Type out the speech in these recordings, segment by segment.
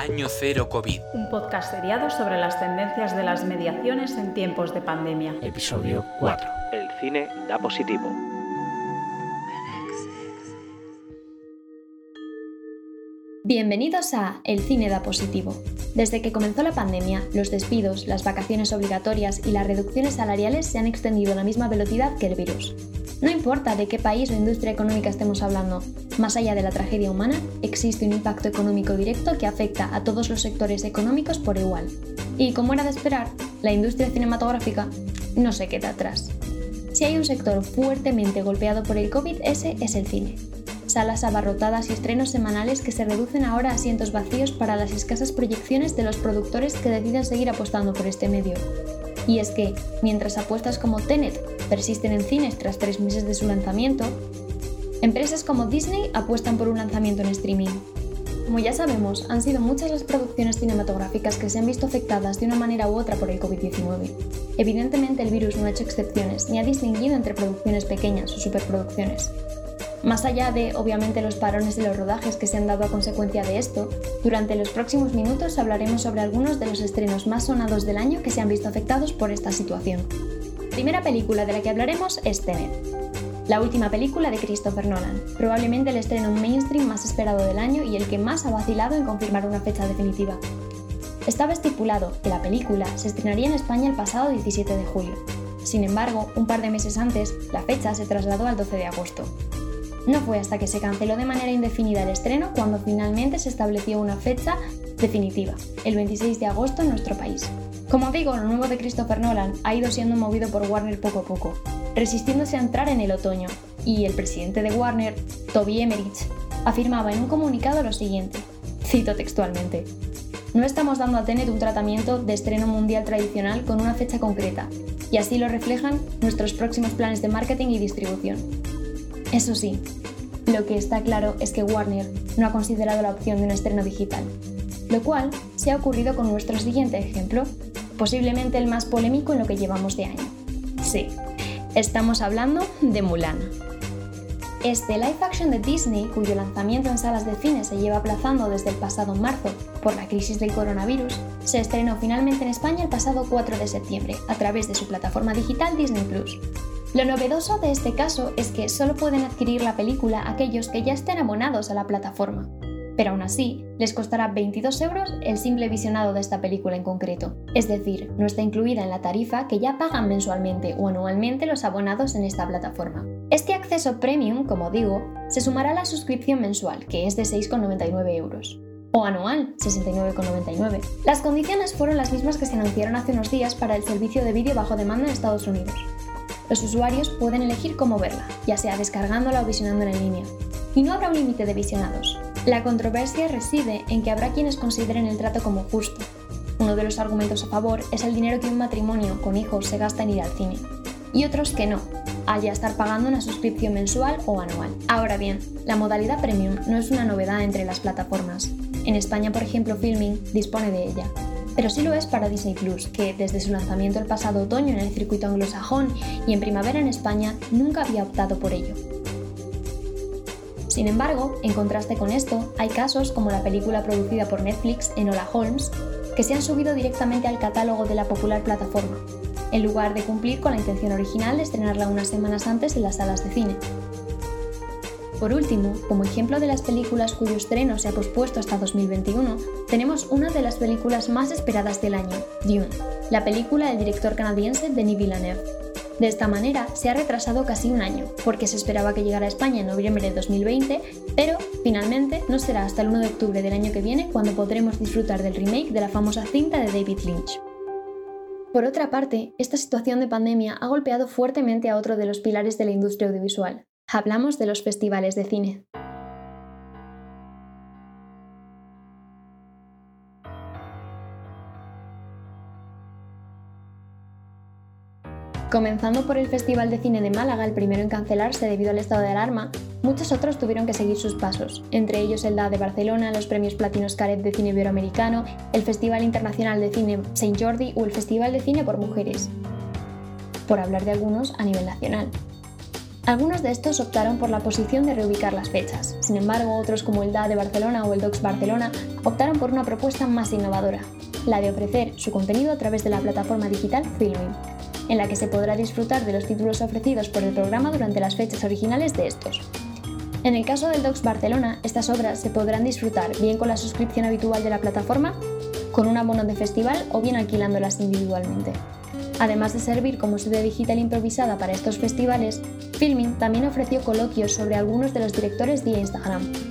Año Cero COVID. Un podcast seriado sobre las tendencias de las mediaciones en tiempos de pandemia. Episodio 4. El cine da positivo. Bienvenidos a El cine da positivo. Desde que comenzó la pandemia, los despidos, las vacaciones obligatorias y las reducciones salariales se han extendido a la misma velocidad que el virus. No importa de qué país o industria económica estemos hablando, más allá de la tragedia humana, existe un impacto económico directo que afecta a todos los sectores económicos por igual. Y como era de esperar, la industria cinematográfica no se queda atrás. Si hay un sector fuertemente golpeado por el COVID, ese es el cine. Salas abarrotadas y estrenos semanales que se reducen ahora a asientos vacíos para las escasas proyecciones de los productores que deciden seguir apostando por este medio. Y es que, mientras apuestas como Tenet persisten en cines tras tres meses de su lanzamiento, empresas como Disney apuestan por un lanzamiento en streaming. Como ya sabemos, han sido muchas las producciones cinematográficas que se han visto afectadas de una manera u otra por el COVID-19. Evidentemente el virus no ha hecho excepciones, ni ha distinguido entre producciones pequeñas o superproducciones. Más allá de, obviamente, los parones de los rodajes que se han dado a consecuencia de esto, durante los próximos minutos hablaremos sobre algunos de los estrenos más sonados del año que se han visto afectados por esta situación. La primera película de la que hablaremos es Tenet, la última película de Christopher Nolan, probablemente el estreno mainstream más esperado del año y el que más ha vacilado en confirmar una fecha definitiva. Estaba estipulado que la película se estrenaría en España el pasado 17 de julio. Sin embargo, un par de meses antes, la fecha se trasladó al 12 de agosto, no fue hasta que se canceló de manera indefinida el estreno cuando finalmente se estableció una fecha definitiva, el 26 de agosto en nuestro país. Como digo, lo nuevo de Christopher Nolan ha ido siendo movido por Warner poco a poco, resistiéndose a entrar en el otoño, y el presidente de Warner, Toby Emmerich, afirmaba en un comunicado lo siguiente, cito textualmente, no estamos dando a Tenet un tratamiento de estreno mundial tradicional con una fecha concreta, y así lo reflejan nuestros próximos planes de marketing y distribución. Eso sí, lo que está claro es que Warner no ha considerado la opción de un estreno digital, lo cual se ha ocurrido con nuestro siguiente ejemplo, posiblemente el más polémico en lo que llevamos de año. Sí, estamos hablando de Mulan. Este live action de Disney, cuyo lanzamiento en salas de cine se lleva aplazando desde el pasado marzo por la crisis del coronavirus, se estrenó finalmente en España el pasado 4 de septiembre a través de su plataforma digital Disney Plus. Lo novedoso de este caso es que solo pueden adquirir la película aquellos que ya estén abonados a la plataforma, pero aún así les costará 22 euros el simple visionado de esta película en concreto, es decir, no está incluida en la tarifa que ya pagan mensualmente o anualmente los abonados en esta plataforma. Este acceso premium, como digo, se sumará a la suscripción mensual, que es de 6,99 euros o anual, 69,99. Las condiciones fueron las mismas que se anunciaron hace unos días para el servicio de vídeo bajo demanda en Estados Unidos. Los usuarios pueden elegir cómo verla, ya sea descargándola o visionándola en línea. Y no habrá un límite de visionados. La controversia reside en que habrá quienes consideren el trato como justo. Uno de los argumentos a favor es el dinero que un matrimonio con hijos se gasta en ir al cine. Y otros que no, al ya estar pagando una suscripción mensual o anual. Ahora bien, la modalidad premium no es una novedad entre las plataformas. En España, por ejemplo, Filming dispone de ella, pero sí lo es para Disney Plus, que desde su lanzamiento el pasado otoño en el circuito anglosajón y en primavera en España nunca había optado por ello. Sin embargo, en contraste con esto, hay casos como la película producida por Netflix, Enola Holmes, que se han subido directamente al catálogo de la popular plataforma, en lugar de cumplir con la intención original de estrenarla unas semanas antes en las salas de cine. Por último, como ejemplo de las películas cuyo estreno se ha pospuesto hasta 2021, tenemos una de las películas más esperadas del año, Dune, la película del director canadiense Denis Villeneuve. De esta manera, se ha retrasado casi un año, porque se esperaba que llegara a España en noviembre de 2020, pero finalmente no será hasta el 1 de octubre del año que viene cuando podremos disfrutar del remake de la famosa cinta de David Lynch. Por otra parte, esta situación de pandemia ha golpeado fuertemente a otro de los pilares de la industria audiovisual, hablamos de los festivales de cine. Comenzando por el Festival de Cine de Málaga, el primero en cancelarse debido al estado de alarma, muchos otros tuvieron que seguir sus pasos, entre ellos el DA de Barcelona, los premios Platinos Caret de Cine Iberoamericano, el Festival Internacional de Cine Saint Jordi o el Festival de Cine por Mujeres, por hablar de algunos a nivel nacional. Algunos de estos optaron por la posición de reubicar las fechas. Sin embargo, otros como el DA de Barcelona o el DOCS Barcelona optaron por una propuesta más innovadora, la de ofrecer su contenido a través de la plataforma digital Filming, en la que se podrá disfrutar de los títulos ofrecidos por el programa durante las fechas originales de estos. En el caso del DOCS Barcelona, estas obras se podrán disfrutar bien con la suscripción habitual de la plataforma, con un abono de festival o bien alquilándolas individualmente. Además de servir como sede digital improvisada para estos festivales, Filming también ofreció coloquios sobre algunos de los directores vía Instagram.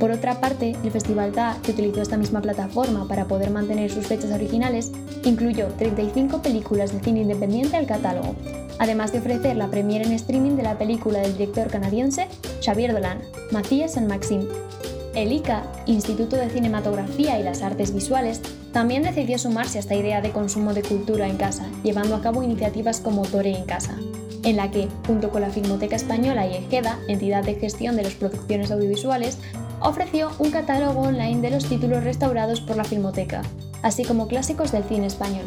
Por otra parte, el Festival DA, que utilizó esta misma plataforma para poder mantener sus fechas originales, incluyó 35 películas de cine independiente al catálogo, además de ofrecer la premiere en streaming de la película del director canadiense Xavier Dolan, Matías San Maxim. El ICA, Instituto de Cinematografía y las Artes Visuales, también decidió sumarse a esta idea de consumo de cultura en casa, llevando a cabo iniciativas como Tore en Casa, en la que, junto con la Filmoteca Española y EGEDA, entidad de gestión de las producciones audiovisuales, ofreció un catálogo online de los títulos restaurados por la Filmoteca, así como clásicos del cine español.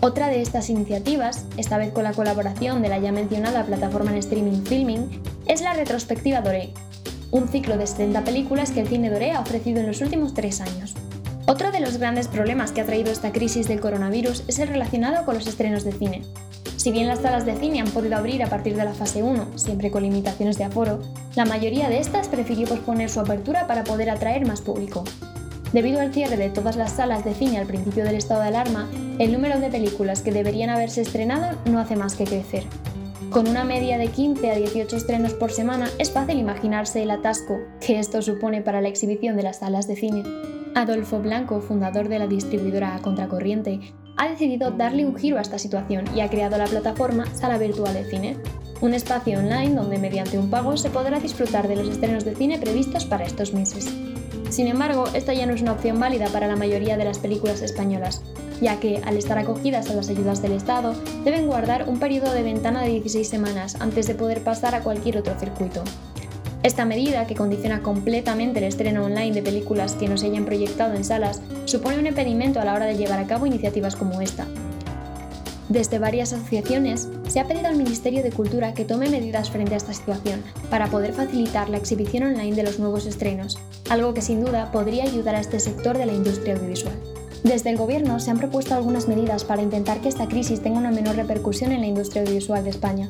Otra de estas iniciativas, esta vez con la colaboración de la ya mencionada plataforma en streaming Filming, es la retrospectiva Doré, un ciclo de 70 películas que el cine Doré ha ofrecido en los últimos tres años. Otro de los grandes problemas que ha traído esta crisis del coronavirus es el relacionado con los estrenos de cine. Si bien las salas de cine han podido abrir a partir de la fase 1, siempre con limitaciones de aforo, la mayoría de estas prefirió posponer su apertura para poder atraer más público. Debido al cierre de todas las salas de cine al principio del estado de alarma, el número de películas que deberían haberse estrenado no hace más que crecer. Con una media de 15 a 18 estrenos por semana, es fácil imaginarse el atasco que esto supone para la exhibición de las salas de cine. Adolfo Blanco, fundador de la distribuidora Contracorriente, ha decidido darle un giro a esta situación y ha creado la plataforma Sala Virtual de Cine, un espacio online donde mediante un pago se podrá disfrutar de los estrenos de cine previstos para estos meses. Sin embargo, esta ya no es una opción válida para la mayoría de las películas españolas, ya que, al estar acogidas a las ayudas del Estado, deben guardar un periodo de ventana de 16 semanas antes de poder pasar a cualquier otro circuito. Esta medida, que condiciona completamente el estreno online de películas que no se hayan proyectado en salas, supone un impedimento a la hora de llevar a cabo iniciativas como esta, desde varias asociaciones se ha pedido al Ministerio de Cultura que tome medidas frente a esta situación para poder facilitar la exhibición online de los nuevos estrenos, algo que sin duda podría ayudar a este sector de la industria audiovisual. Desde el Gobierno se han propuesto algunas medidas para intentar que esta crisis tenga una menor repercusión en la industria audiovisual de España.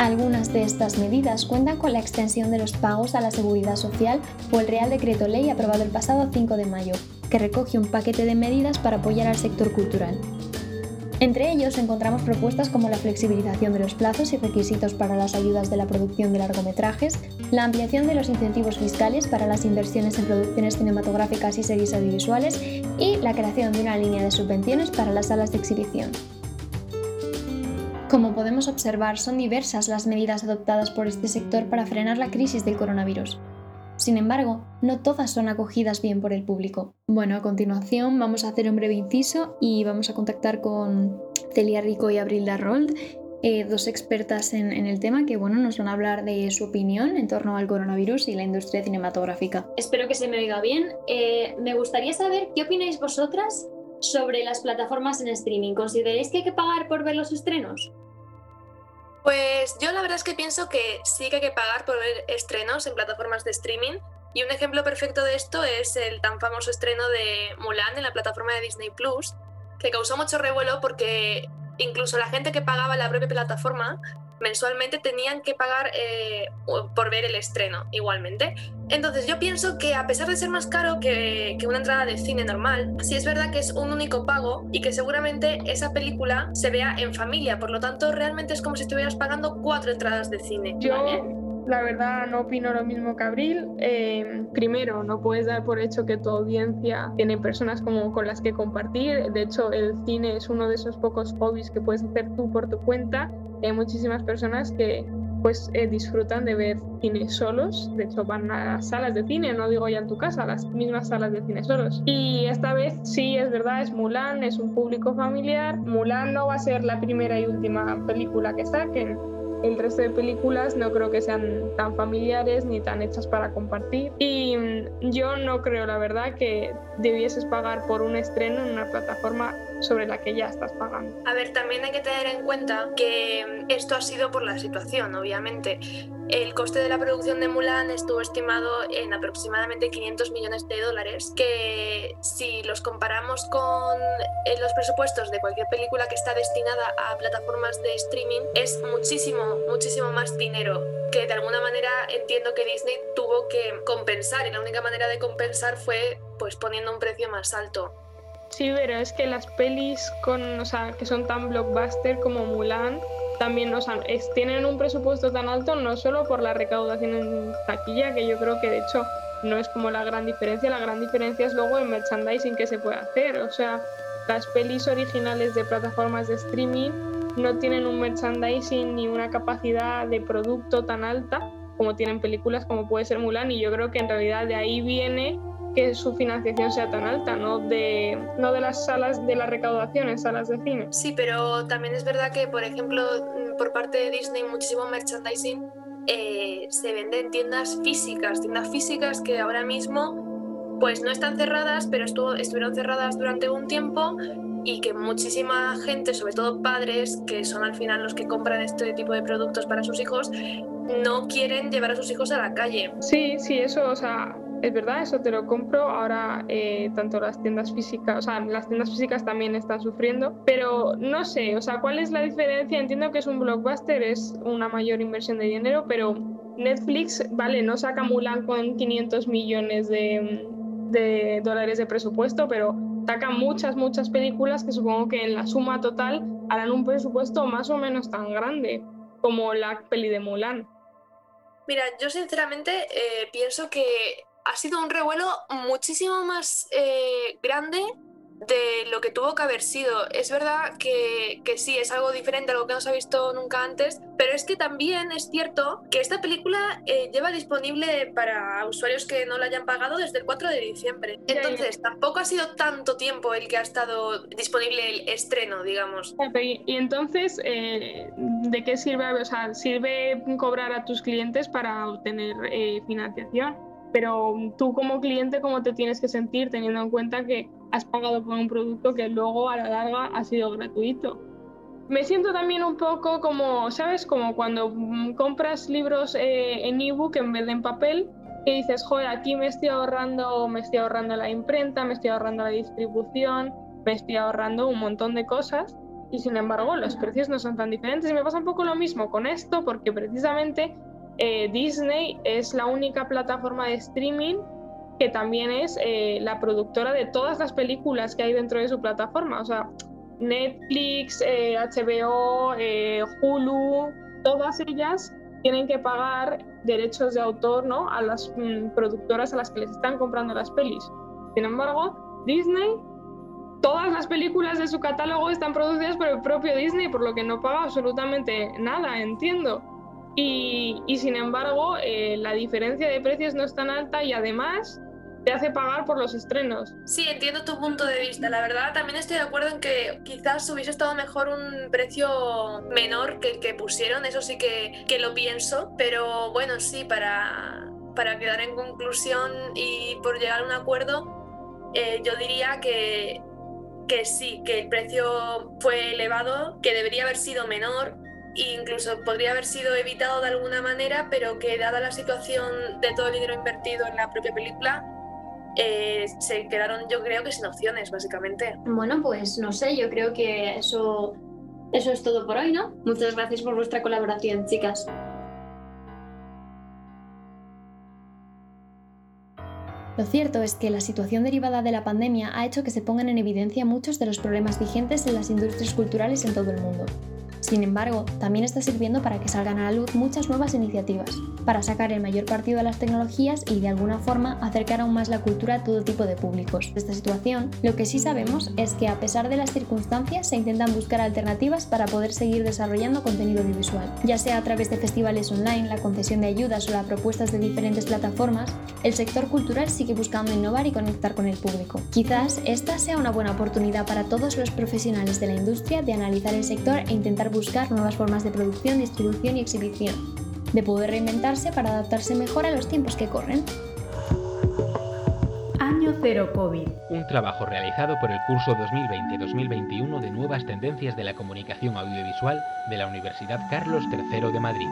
Algunas de estas medidas cuentan con la extensión de los pagos a la seguridad social o el Real Decreto Ley aprobado el pasado 5 de mayo, que recoge un paquete de medidas para apoyar al sector cultural. Entre ellos encontramos propuestas como la flexibilización de los plazos y requisitos para las ayudas de la producción de largometrajes, la ampliación de los incentivos fiscales para las inversiones en producciones cinematográficas y series audiovisuales y la creación de una línea de subvenciones para las salas de exhibición. Como podemos observar, son diversas las medidas adoptadas por este sector para frenar la crisis del coronavirus. Sin embargo, no todas son acogidas bien por el público. Bueno, a continuación vamos a hacer un breve inciso y vamos a contactar con Celia Rico y Abril Darrold, eh, dos expertas en, el tema que bueno, nos van a hablar de su opinión en torno al coronavirus y la industria cinematográfica. Espero que se me oiga bien. Eh, me gustaría saber qué opináis vosotras sobre las plataformas en streaming. ¿Consideráis que hay que pagar por ver los estrenos? Pues yo la verdad es que pienso que sí que hay que pagar por ver estrenos en plataformas de streaming. Y un ejemplo perfecto de esto es el tan famoso estreno de Mulan en la plataforma de Disney Plus, que causó mucho revuelo porque incluso la gente que pagaba la propia plataforma mensualmente tenían que pagar eh, por ver el estreno igualmente. Entonces yo pienso que a pesar de ser más caro que, que, una entrada de cine normal, sí es verdad que es un único pago y que seguramente esa película se vea en familia, por lo tanto realmente es como si estuvieras pagando cuatro entradas de cine. Yo la verdad no opino lo mismo que Abril. Eh, primero, no puedes dar por hecho que tu audiencia tiene personas como con las que compartir. De hecho, el cine es uno de esos pocos hobbies que puedes hacer tú por tu cuenta hay muchísimas personas que pues eh, disfrutan de ver cine solos, de hecho van a las salas de cine, no digo ya en tu casa, las mismas salas de cine solos. Y esta vez sí, es verdad, es Mulan, es un público familiar. Mulan no va a ser la primera y última película que saquen. El resto de películas no creo que sean tan familiares ni tan hechas para compartir. Y mm, yo no creo, la verdad, que debieses pagar por un estreno en una plataforma sobre la que ya estás pagando. A ver, también hay que tener en cuenta que esto ha sido por la situación, obviamente. El coste de la producción de Mulan estuvo estimado en aproximadamente 500 millones de dólares, que si los comparamos con eh, los presupuestos de cualquier película que está destinada a plataformas de streaming, es muchísimo, muchísimo más dinero que de alguna manera entiendo que Disney tuvo que compensar y la única manera de compensar fue pues poniendo un precio más alto. Sí, pero es que las pelis con, o sea, que son tan blockbuster como Mulan también o sea, tienen un presupuesto tan alto no solo por la recaudación en taquilla, que yo creo que de hecho no es como la gran diferencia, la gran diferencia es luego el merchandising que se puede hacer, o sea, las pelis originales de plataformas de streaming no tienen un merchandising ni una capacidad de producto tan alta como tienen películas como puede ser Mulan y yo creo que en realidad de ahí viene que su financiación sea tan alta, no de, no de las salas de la recaudación en salas de cine. Sí, pero también es verdad que, por ejemplo, mm, por parte de Disney muchísimo merchandising eh, se vende en tiendas físicas, tiendas físicas que ahora mismo pues no están cerradas, pero estuvo, estuvieron cerradas durante un tiempo y que muchísima gente, sobre todo padres, que son al final los que compran este tipo de productos para sus hijos, no quieren llevar a sus hijos a la calle. Sí, sí, eso, o sea, es verdad, eso te lo compro. Ahora eh, tanto las tiendas físicas, o sea, las tiendas físicas también están sufriendo, pero no sé, o sea, ¿cuál es la diferencia? Entiendo que es un blockbuster, es una mayor inversión de dinero, pero Netflix, vale, no saca Mulan con 500 millones de, dólares de presupuesto, pero saca muchas, muchas películas que supongo que en la suma total harán un presupuesto más o menos tan grande como la peli de Mulan. Mira, yo sinceramente eh, pienso que ha sido un revuelo muchísimo más eh, grande de lo que tuvo que haber sido. Es verdad que, que, sí, es algo diferente a lo que no se ha visto nunca antes, pero es que también es cierto que esta película eh, lleva disponible para usuarios que no la hayan pagado desde el 4 de diciembre. Entonces, tampoco ha sido tanto tiempo el que ha estado disponible el estreno, digamos. Y, entonces, eh, ¿de qué sirve? O sea, ¿sirve cobrar a tus clientes para obtener financiación? Pero tú como cliente, ¿cómo te tienes que sentir teniendo en cuenta que has pagado por un producto que luego a la larga ha sido gratuito? Me siento también un poco como, ¿sabes? Como cuando mm, compras libros eh, en ebook en vez de en papel, y dices, joder, aquí me estoy ahorrando, me estoy ahorrando la imprenta, me estoy ahorrando la distribución, me estoy ahorrando un montón de cosas y sin embargo los precios no son tan diferentes. Y me pasa un poco lo mismo con esto porque precisamente eh, Disney es la única plataforma de streaming que también es eh, la productora de todas las películas que hay dentro de su plataforma. O sea, Netflix, HBO, eh, Hulu, todas ellas tienen que pagar derechos de autor a las mm, productoras a las que les están comprando las pelis. Sin embargo, Disney, todas las películas de su catálogo están producidas por el propio Disney, por lo que no paga absolutamente nada, entiendo. Y, sin embargo, eh, la diferencia de precios no es tan alta y además te hace pagar por los estrenos. Sí, entiendo tu punto de vista. La verdad, también estoy de acuerdo en que quizás hubiese estado mejor un precio menor que el que pusieron, eso sí que, que lo pienso, pero bueno, sí, para, para quedar en conclusión y por llegar a un acuerdo, eh, yo diría que, que sí, que el precio fue elevado, que debería haber sido menor incluso podría haber sido evitado de alguna manera, pero que dada la situación de todo el dinero invertido en la propia película, eh, se quedaron yo creo que sin opciones, básicamente. Bueno, pues no sé, yo creo que eso, eso es todo por hoy, ¿no? Muchas gracias por vuestra colaboración, chicas. Lo cierto es que la situación derivada de la pandemia ha hecho que se pongan en evidencia muchos de los problemas vigentes en las industrias culturales en todo el mundo. Sin embargo, también está sirviendo para que salgan a la luz muchas nuevas iniciativas, para sacar el mayor partido a las tecnologías y de alguna forma acercar aún más la cultura a todo tipo de públicos. De esta situación, lo que sí sabemos es que a pesar de las circunstancias se intentan buscar alternativas para poder seguir desarrollando contenido audiovisual, ya sea a través de festivales online, la concesión de ayudas o las propuestas de diferentes plataformas, el sector cultural sigue buscando innovar y conectar con el público. Quizás esta sea una buena oportunidad para todos los profesionales de la industria de analizar el sector e intentar buscar nuevas formas de producción, distribución y exhibición, de poder reinventarse para adaptarse mejor a los tiempos que corren. Año Cero COVID. Un trabajo realizado por el curso 2020-2021 de Nuevas Tendencias de la Comunicación Audiovisual de la Universidad Carlos III de Madrid.